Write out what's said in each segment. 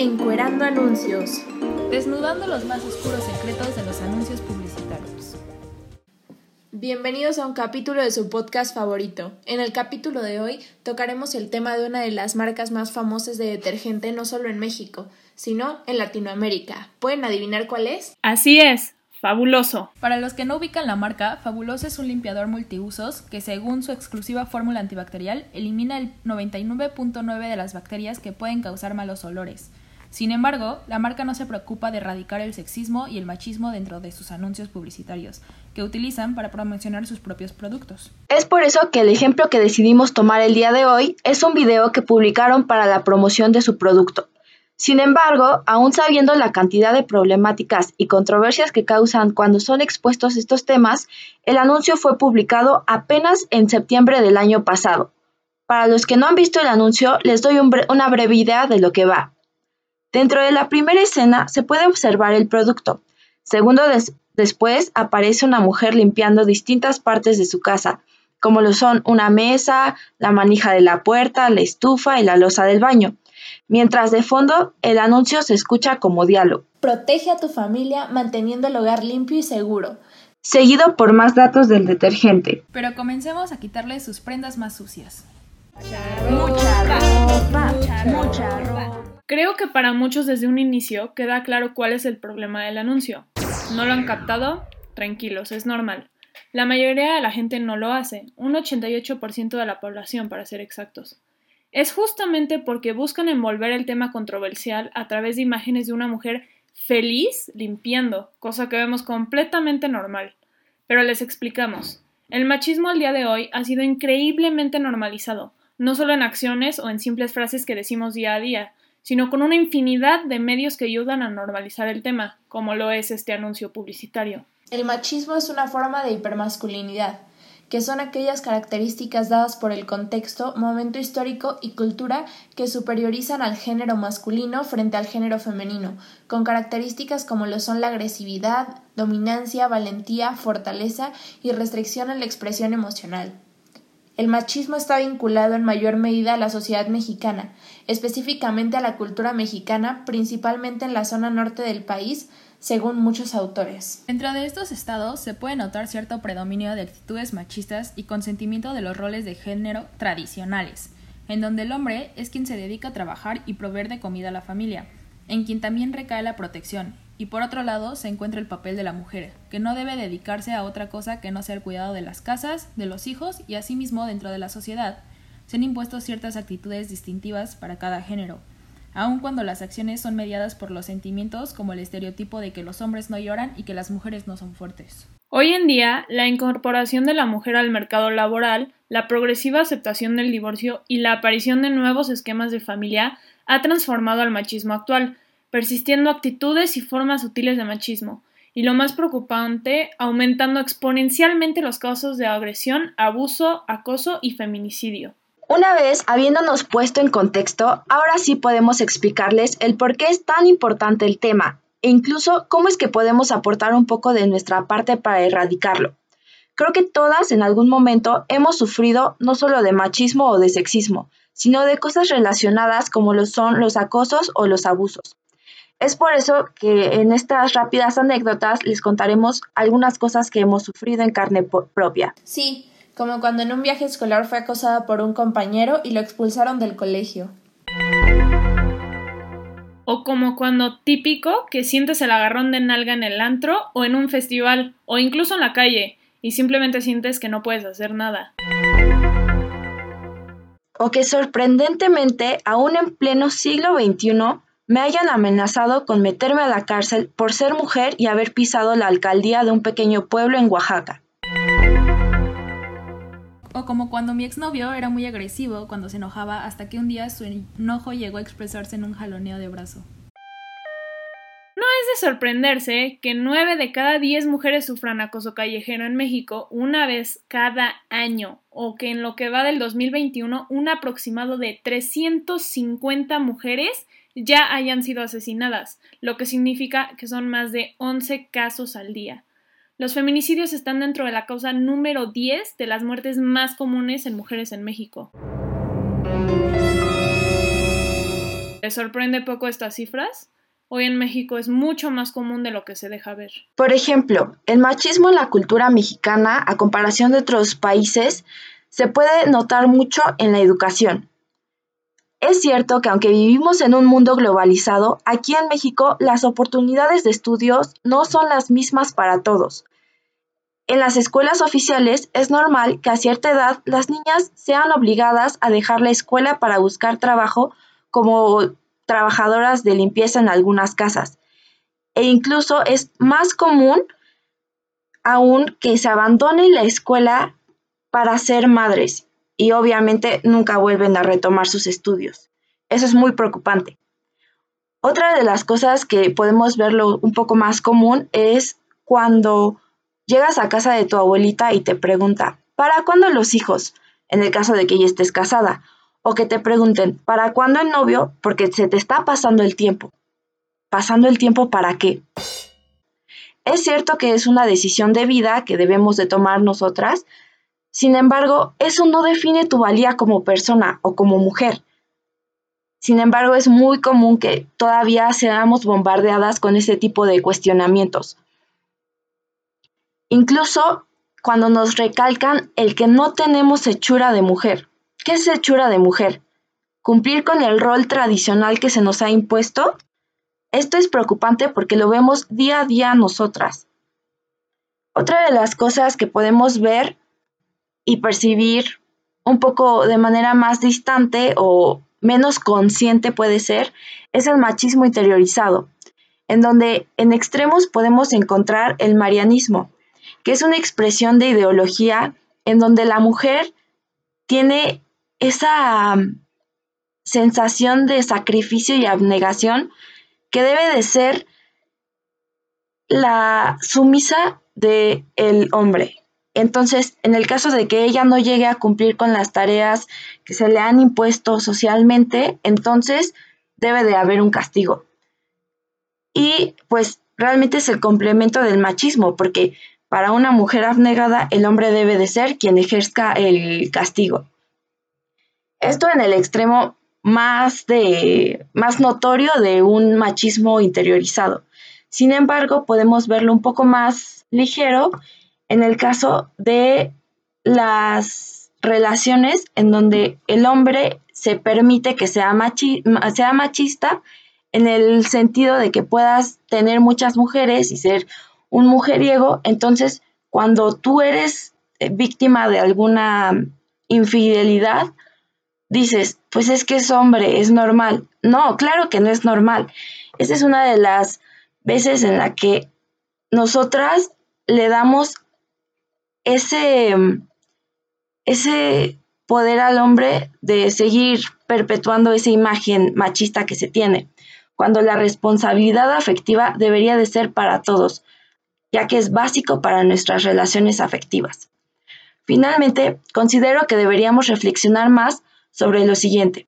Encuerando anuncios. Desnudando los más oscuros secretos de los anuncios publicitarios. Bienvenidos a un capítulo de su podcast favorito. En el capítulo de hoy tocaremos el tema de una de las marcas más famosas de detergente no solo en México, sino en Latinoamérica. ¿Pueden adivinar cuál es? Así es, Fabuloso. Para los que no ubican la marca, Fabuloso es un limpiador multiusos que, según su exclusiva fórmula antibacterial, elimina el 99.9 de las bacterias que pueden causar malos olores. Sin embargo, la marca no se preocupa de erradicar el sexismo y el machismo dentro de sus anuncios publicitarios, que utilizan para promocionar sus propios productos. Es por eso que el ejemplo que decidimos tomar el día de hoy es un video que publicaron para la promoción de su producto. Sin embargo, aún sabiendo la cantidad de problemáticas y controversias que causan cuando son expuestos estos temas, el anuncio fue publicado apenas en septiembre del año pasado. Para los que no han visto el anuncio, les doy una breve idea de lo que va. Dentro de la primera escena se puede observar el producto. Segundo después aparece una mujer limpiando distintas partes de su casa, como lo son una mesa, la manija de la puerta, la estufa y la losa del baño mientras de fondo el anuncio se escucha como diálogo. Protege a tu familia manteniendo el hogar limpio y seguro. Seguido por más datos del detergente. Pero comencemos a quitarle sus prendas más sucias. Mucha ropa, mucha ropa. Creo que para muchos desde un inicio queda claro cuál es el problema del anuncio. ¿No lo han captado? Tranquilos, es normal. La mayoría de la gente no lo hace, un 88% de la población para ser exactos. Es justamente porque buscan envolver el tema controversial a través de imágenes de una mujer feliz limpiando, cosa que vemos completamente normal. Pero les explicamos. El machismo al día de hoy ha sido increíblemente normalizado, no solo en acciones o en simples frases que decimos día a día, sino con una infinidad de medios que ayudan a normalizar el tema, como lo es este anuncio publicitario. El machismo es una forma de hipermasculinidad, que son aquellas características dadas por el contexto, momento histórico y cultura que superiorizan al género masculino frente al género femenino, con características como lo son la agresividad, dominancia, valentía, fortaleza y restricción en la expresión emocional. El machismo está vinculado en mayor medida a la sociedad mexicana, específicamente a la cultura mexicana, principalmente en la zona norte del país, según muchos autores. Dentro de estos estados se puede notar cierto predominio de actitudes machistas y consentimiento de los roles de género tradicionales, en donde el hombre es quien se dedica a trabajar y proveer de comida a la familia, en quien también recae la protección, y por otro lado se encuentra el papel de la mujer, que no debe dedicarse a otra cosa que no sea el cuidado de las casas, de los hijos y asimismo dentro de la sociedad. Se han impuesto ciertas actitudes distintivas para cada género, aun cuando las acciones son mediadas por los sentimientos como el estereotipo de que los hombres no lloran y que las mujeres no son fuertes. Hoy en día, la incorporación de la mujer al mercado laboral, la progresiva aceptación del divorcio y la aparición de nuevos esquemas de familia ha transformado al machismo actual, persistiendo actitudes y formas sutiles de machismo, y lo más preocupante, aumentando exponencialmente los casos de agresión, abuso, acoso y feminicidio. Una vez habiéndonos puesto en contexto, ahora sí podemos explicarles el por qué es tan importante el tema e incluso cómo es que podemos aportar un poco de nuestra parte para erradicarlo. Creo que todas en algún momento hemos sufrido no solo de machismo o de sexismo, sino de cosas relacionadas como lo son los acosos o los abusos. Es por eso que en estas rápidas anécdotas les contaremos algunas cosas que hemos sufrido en carne propia. Sí, como cuando en un viaje escolar fue acosada por un compañero y lo expulsaron del colegio. O como cuando típico que sientes el agarrón de nalga en el antro o en un festival o incluso en la calle y simplemente sientes que no puedes hacer nada. O que sorprendentemente, aún en pleno siglo XXI, me hayan amenazado con meterme a la cárcel por ser mujer y haber pisado la alcaldía de un pequeño pueblo en Oaxaca. O como cuando mi exnovio era muy agresivo cuando se enojaba hasta que un día su enojo llegó a expresarse en un jaloneo de brazo. No es de sorprenderse que nueve de cada diez mujeres sufran acoso callejero en México una vez cada año, o que en lo que va del 2021 un aproximado de 350 mujeres ya hayan sido asesinadas, lo que significa que son más de 11 casos al día. Los feminicidios están dentro de la causa número 10 de las muertes más comunes en mujeres en México. ¿Te sorprende poco estas cifras? Hoy en México es mucho más común de lo que se deja ver. Por ejemplo, el machismo en la cultura mexicana, a comparación de otros países, se puede notar mucho en la educación. Es cierto que aunque vivimos en un mundo globalizado, aquí en México las oportunidades de estudios no son las mismas para todos. En las escuelas oficiales es normal que a cierta edad las niñas sean obligadas a dejar la escuela para buscar trabajo como trabajadoras de limpieza en algunas casas. E incluso es más común aún que se abandone la escuela para ser madres y obviamente nunca vuelven a retomar sus estudios. Eso es muy preocupante. Otra de las cosas que podemos verlo un poco más común es cuando Llegas a casa de tu abuelita y te pregunta, ¿para cuándo los hijos? En el caso de que ya estés casada. O que te pregunten, ¿para cuándo el novio? Porque se te está pasando el tiempo. ¿Pasando el tiempo para qué? Es cierto que es una decisión de vida que debemos de tomar nosotras, sin embargo, eso no define tu valía como persona o como mujer. Sin embargo, es muy común que todavía seamos bombardeadas con ese tipo de cuestionamientos. Incluso cuando nos recalcan el que no tenemos hechura de mujer. ¿Qué es hechura de mujer? ¿Cumplir con el rol tradicional que se nos ha impuesto? Esto es preocupante porque lo vemos día a día nosotras. Otra de las cosas que podemos ver y percibir un poco de manera más distante o menos consciente puede ser, es el machismo interiorizado, en donde en extremos podemos encontrar el marianismo, que es una expresión de ideología en donde la mujer tiene esa um, sensación de sacrificio y abnegación que debe de ser la sumisa del el hombre. Entonces, en el caso de que ella no llegue a cumplir con las tareas que se le han impuesto socialmente, entonces debe de haber un castigo. Y pues realmente es el complemento del machismo, porque para una mujer abnegada, el hombre debe de ser quien ejerza el castigo. Esto en el extremo más, de, más notorio de un machismo interiorizado. Sin embargo, podemos verlo un poco más ligero en el caso de las relaciones en donde el hombre se permite que sea, sea machista en el sentido de que puedas tener muchas mujeres y ser un mujeriego, entonces cuando tú eres eh, víctima de alguna infidelidad, dices, pues es que es hombre, es normal. No, claro que no es normal. Esa es una de las veces en la que nosotras le damos ese, ese poder al hombre de seguir perpetuando esa imagen machista que se tiene, cuando la responsabilidad afectiva debería de ser para todos, ya que es básico para nuestras relaciones afectivas. Finalmente, considero que deberíamos reflexionar más sobre lo siguiente.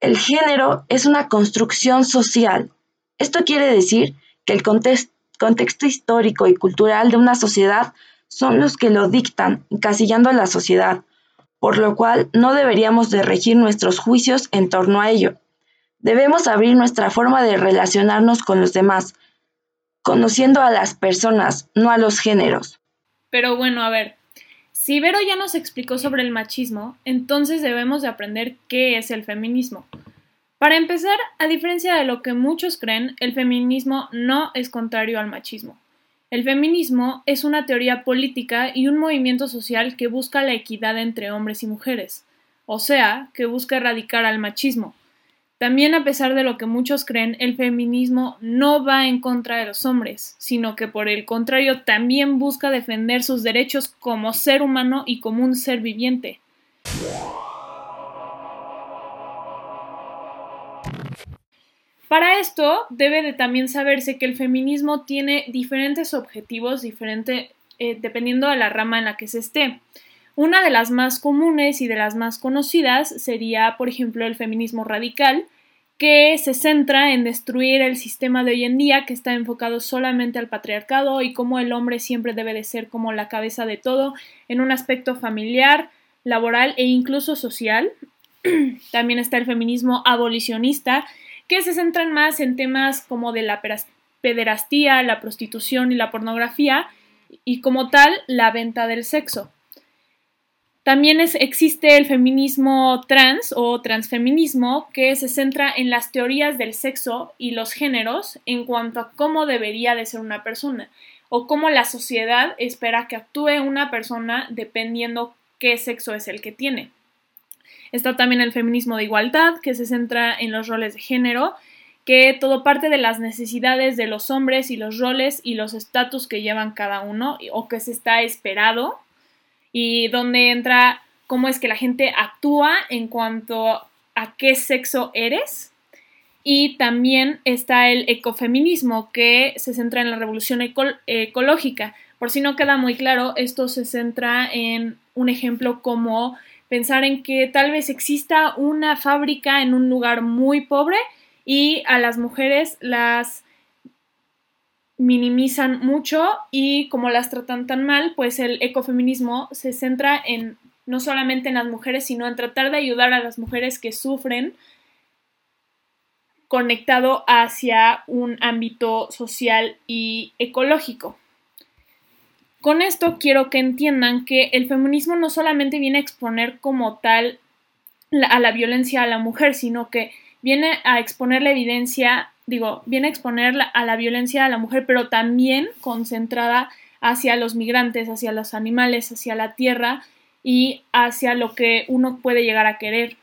El género es una construcción social. Esto quiere decir que el contexto histórico y cultural de una sociedad son los que lo dictan, encasillando a la sociedad, por lo cual no deberíamos de regir nuestros juicios en torno a ello. Debemos abrir nuestra forma de relacionarnos con los demás, conociendo a las personas, no a los géneros. Pero bueno, a ver, si Vero ya nos explicó sobre el machismo, entonces debemos de aprender qué es el feminismo. Para empezar, a diferencia de lo que muchos creen, el feminismo no es contrario al machismo. El feminismo es una teoría política y un movimiento social que busca la equidad entre hombres y mujeres, o sea, que busca erradicar al machismo. También a pesar de lo que muchos creen, el feminismo no va en contra de los hombres, sino que por el contrario también busca defender sus derechos como ser humano y como un ser viviente. Para esto debe de también saberse que el feminismo tiene diferentes objetivos, diferente, eh, dependiendo de la rama en la que se esté. Una de las más comunes y de las más conocidas sería, por ejemplo, el feminismo radical, que se centra en destruir el sistema de hoy en día que está enfocado solamente al patriarcado y cómo el hombre siempre debe de ser como la cabeza de todo en un aspecto familiar, laboral e incluso social. También está el feminismo abolicionista, que se centran más en temas como de la pederastía, la prostitución y la pornografía, y como tal, la venta del sexo. También existe el feminismo trans o transfeminismo, que se centra en las teorías del sexo y los géneros en cuanto a cómo debería de ser una persona o cómo la sociedad espera que actúe una persona dependiendo qué sexo es el que tiene. Está también el feminismo de igualdad, que se centra en los roles de género, que todo parte de las necesidades de los hombres y los roles y los estatus que llevan cada uno o que se está esperado y donde entra cómo es que la gente actúa en cuanto a qué sexo eres. Y también está el ecofeminismo, que se centra en la revolución ecológica. Por si no queda muy claro, esto se centra en un ejemplo como pensar en que tal vez exista una fábrica en un lugar muy pobre y a las mujeres las minimizan mucho y como las tratan tan mal, pues el ecofeminismo se centra en no solamente en las mujeres, sino en tratar de ayudar a las mujeres que sufren conectado hacia un ámbito social y ecológico. Con esto quiero que entiendan que el feminismo no solamente viene a exponer como tal a la violencia a la mujer, sino que viene a exponer la evidencia, digo, viene a exponer a la violencia a la mujer, pero también concentrada hacia los migrantes, hacia los animales, hacia la tierra y hacia lo que uno puede llegar a querer.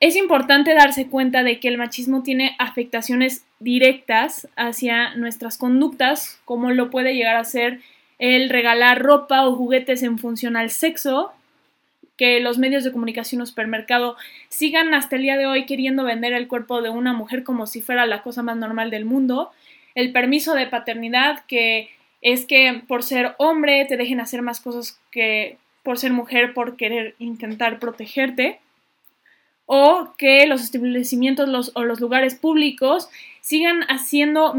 Es importante darse cuenta de que el machismo tiene afectaciones directas hacia nuestras conductas, como lo puede llegar a ser el regalar ropa o juguetes en función al sexo, que los medios de comunicación o supermercado sigan hasta el día de hoy queriendo vender el cuerpo de una mujer como si fuera la cosa más normal del mundo, el permiso de paternidad, que es que por ser hombre te dejen hacer más cosas que por ser mujer, por querer intentar protegerte, o que los establecimientos o los lugares públicos sigan haciendo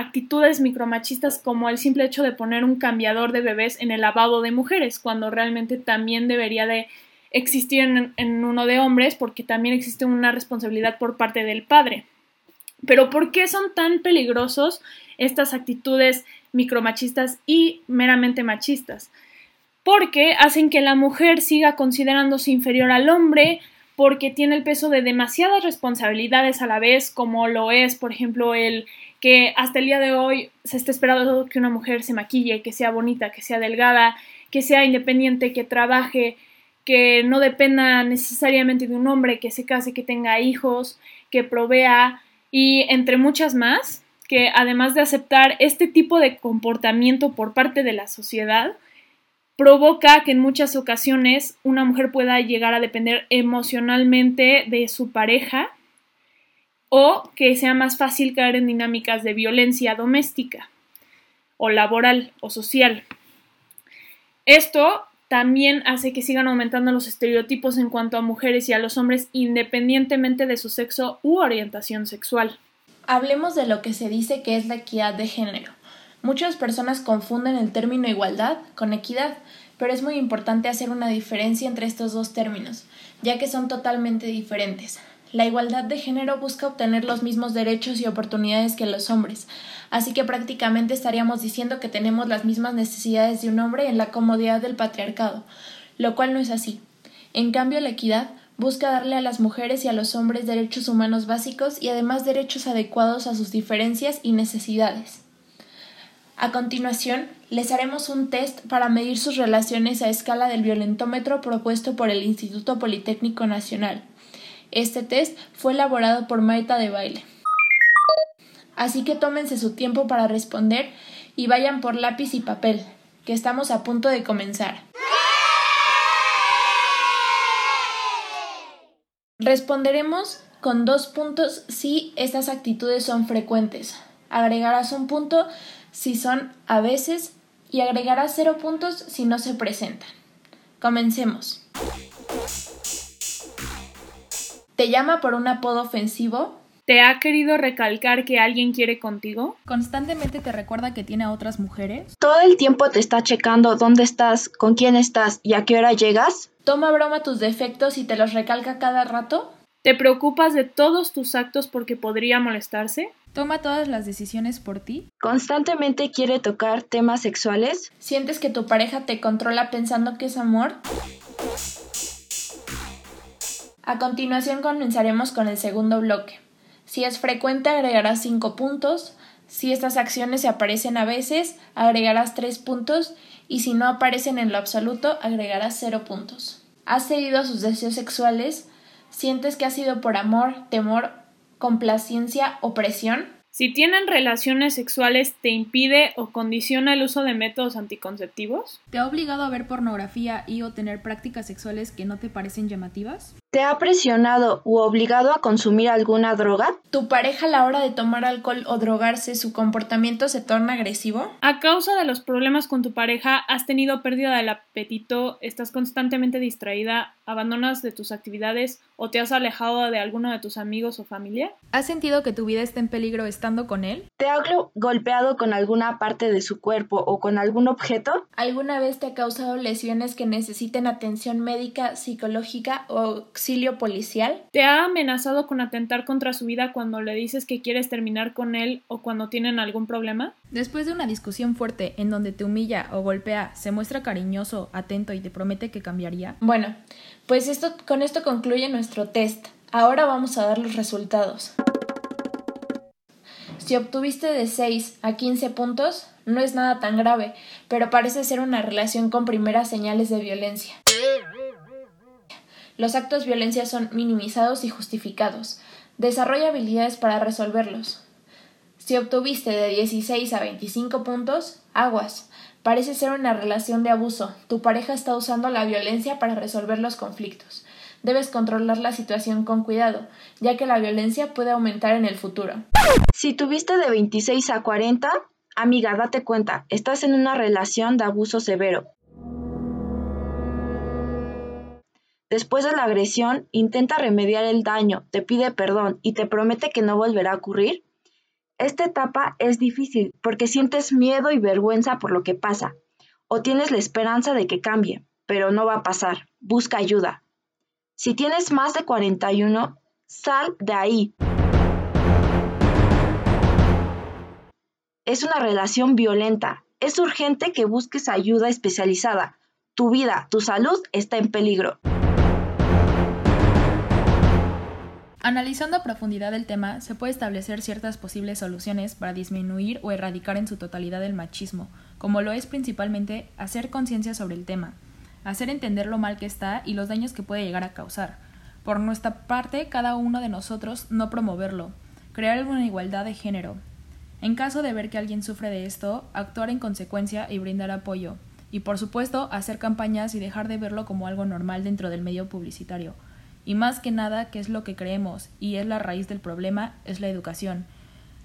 actitudes micromachistas como el simple hecho de poner un cambiador de bebés en el lavabo de mujeres, cuando realmente también debería de existir en, uno de hombres, porque también existe una responsabilidad por parte del padre. Pero ¿por qué son tan peligrosos estas actitudes micromachistas y meramente machistas? Porque hacen que la mujer siga considerándose inferior al hombre, porque tiene el peso de demasiadas responsabilidades a la vez, como lo es, por ejemplo, el que hasta el día de hoy se está esperando que una mujer se maquille, que sea bonita, que sea delgada, que sea independiente, que trabaje, que no dependa necesariamente de un hombre, que se case, que tenga hijos, que provea y entre muchas más, que además de aceptar este tipo de comportamiento por parte de la sociedad, provoca que en muchas ocasiones una mujer pueda llegar a depender emocionalmente de su pareja o que sea más fácil caer en dinámicas de violencia doméstica o laboral o social. Esto también hace que sigan aumentando los estereotipos en cuanto a mujeres y a los hombres independientemente de su sexo u orientación sexual. Hablemos de lo que se dice que es la equidad de género. Muchas personas confunden el término igualdad con equidad, pero es muy importante hacer una diferencia entre estos dos términos, ya que son totalmente diferentes. La igualdad de género busca obtener los mismos derechos y oportunidades que los hombres, así que prácticamente estaríamos diciendo que tenemos las mismas necesidades de un hombre en la comodidad del patriarcado, lo cual no es así. En cambio, la equidad busca darle a las mujeres y a los hombres derechos humanos básicos y además derechos adecuados a sus diferencias y necesidades. A continuación, les haremos un test para medir sus relaciones a escala del violentómetro propuesto por el Instituto Politécnico Nacional. Este test fue elaborado por Maita de Baile. Así que tómense su tiempo para responder y vayan por lápiz y papel, que estamos a punto de comenzar. Responderemos con dos puntos si estas actitudes son frecuentes. Agregarás un punto si son a veces y agregarás cero puntos si no se presentan. Comencemos. ¿Te llama por un apodo ofensivo? ¿Te ha querido recalcar que alguien quiere contigo? ¿Constantemente te recuerda que tiene a otras mujeres? ¿Todo el tiempo te está checando dónde estás, con quién estás y a qué hora llegas? ¿Toma broma tus defectos y te los recalca cada rato? ¿Te preocupas de todos tus actos porque podría molestarse? ¿Toma todas las decisiones por ti? ¿Constantemente quiere tocar temas sexuales? ¿Sientes que tu pareja te controla pensando que es amor? A continuación comenzaremos con el segundo bloque. Si es frecuente agregarás 5 puntos, si estas acciones se aparecen a veces agregarás 3 puntos y si no aparecen en lo absoluto agregarás 0 puntos. ¿Has cedido a sus deseos sexuales? ¿Sientes que ha sido por amor, temor, complacencia o presión? Si tienen relaciones sexuales, ¿te impide o condiciona el uso de métodos anticonceptivos? ¿Te ha obligado a ver pornografía y o tener prácticas sexuales que no te parecen llamativas? ¿Te ha presionado u obligado a consumir alguna droga? ¿Tu pareja a la hora de tomar alcohol o drogarse su comportamiento se torna agresivo? A causa de los problemas con tu pareja, ¿has tenido pérdida del apetito? ¿Estás constantemente distraída? ¿Abandonas de tus actividades o te has alejado de alguno de tus amigos o familia? ¿Has sentido que tu vida está en peligro estando con él? ¿Te ha golpeado con alguna parte de su cuerpo o con algún objeto? ¿Alguna vez te ha causado lesiones que necesiten atención médica, psicológica o auxilio policial? ¿Te ha amenazado con atentar contra su vida cuando le dices que quieres terminar con él o cuando tienen algún problema? Después de una discusión fuerte en donde te humilla o golpea, se muestra cariñoso, atento y te promete que cambiaría. Bueno, pues esto con esto concluye nuestro test. Ahora vamos a dar los resultados. Si obtuviste de 6 a 15 puntos, no es nada tan grave, pero parece ser una relación con primeras señales de violencia. Los actos de violencia son minimizados y justificados. Desarrolla habilidades para resolverlos. Si obtuviste de 16 a 25 puntos, aguas. Parece ser una relación de abuso. Tu pareja está usando la violencia para resolver los conflictos. Debes controlar la situación con cuidado, ya que la violencia puede aumentar en el futuro. Si tuviste de 26 a 40, amiga, date cuenta, estás en una relación de abuso severo. Después de la agresión, intenta remediar el daño, te pide perdón y te promete que no volverá a ocurrir. Esta etapa es difícil porque sientes miedo y vergüenza por lo que pasa, o tienes la esperanza de que cambie, pero no va a pasar. Busca ayuda. Si tienes más de 41, sal de ahí. Es una relación violenta. Es urgente que busques ayuda especializada. Tu vida, tu salud está en peligro. Analizando a profundidad el tema, se puede establecer ciertas posibles soluciones para disminuir o erradicar en su totalidad el machismo, como lo es principalmente hacer conciencia sobre el tema, hacer entender lo mal que está y los daños que puede llegar a causar. Por nuestra parte, cada uno de nosotros no promoverlo, crear una igualdad de género. En caso de ver que alguien sufre de esto, actuar en consecuencia y brindar apoyo. Y por supuesto, hacer campañas y dejar de verlo como algo normal dentro del medio publicitario y más que nada, que es lo que creemos y es la raíz del problema, es la educación.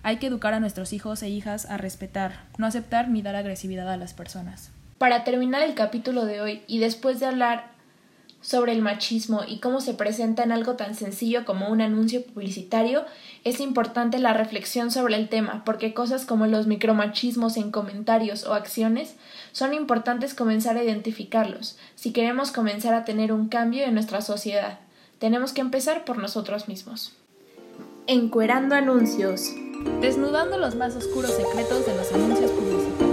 Hay que educar a nuestros hijos e hijas a respetar, no aceptar ni dar agresividad a las personas. Para terminar el capítulo de hoy y después de hablar sobre el machismo y cómo se presenta en algo tan sencillo como un anuncio publicitario, es importante la reflexión sobre el tema, porque cosas como los micromachismos en comentarios o acciones son importantes comenzar a identificarlos si queremos comenzar a tener un cambio en nuestra sociedad. Tenemos que empezar por nosotros mismos. Encuerando anuncios. Desnudando los más oscuros secretos de los anuncios publicitarios.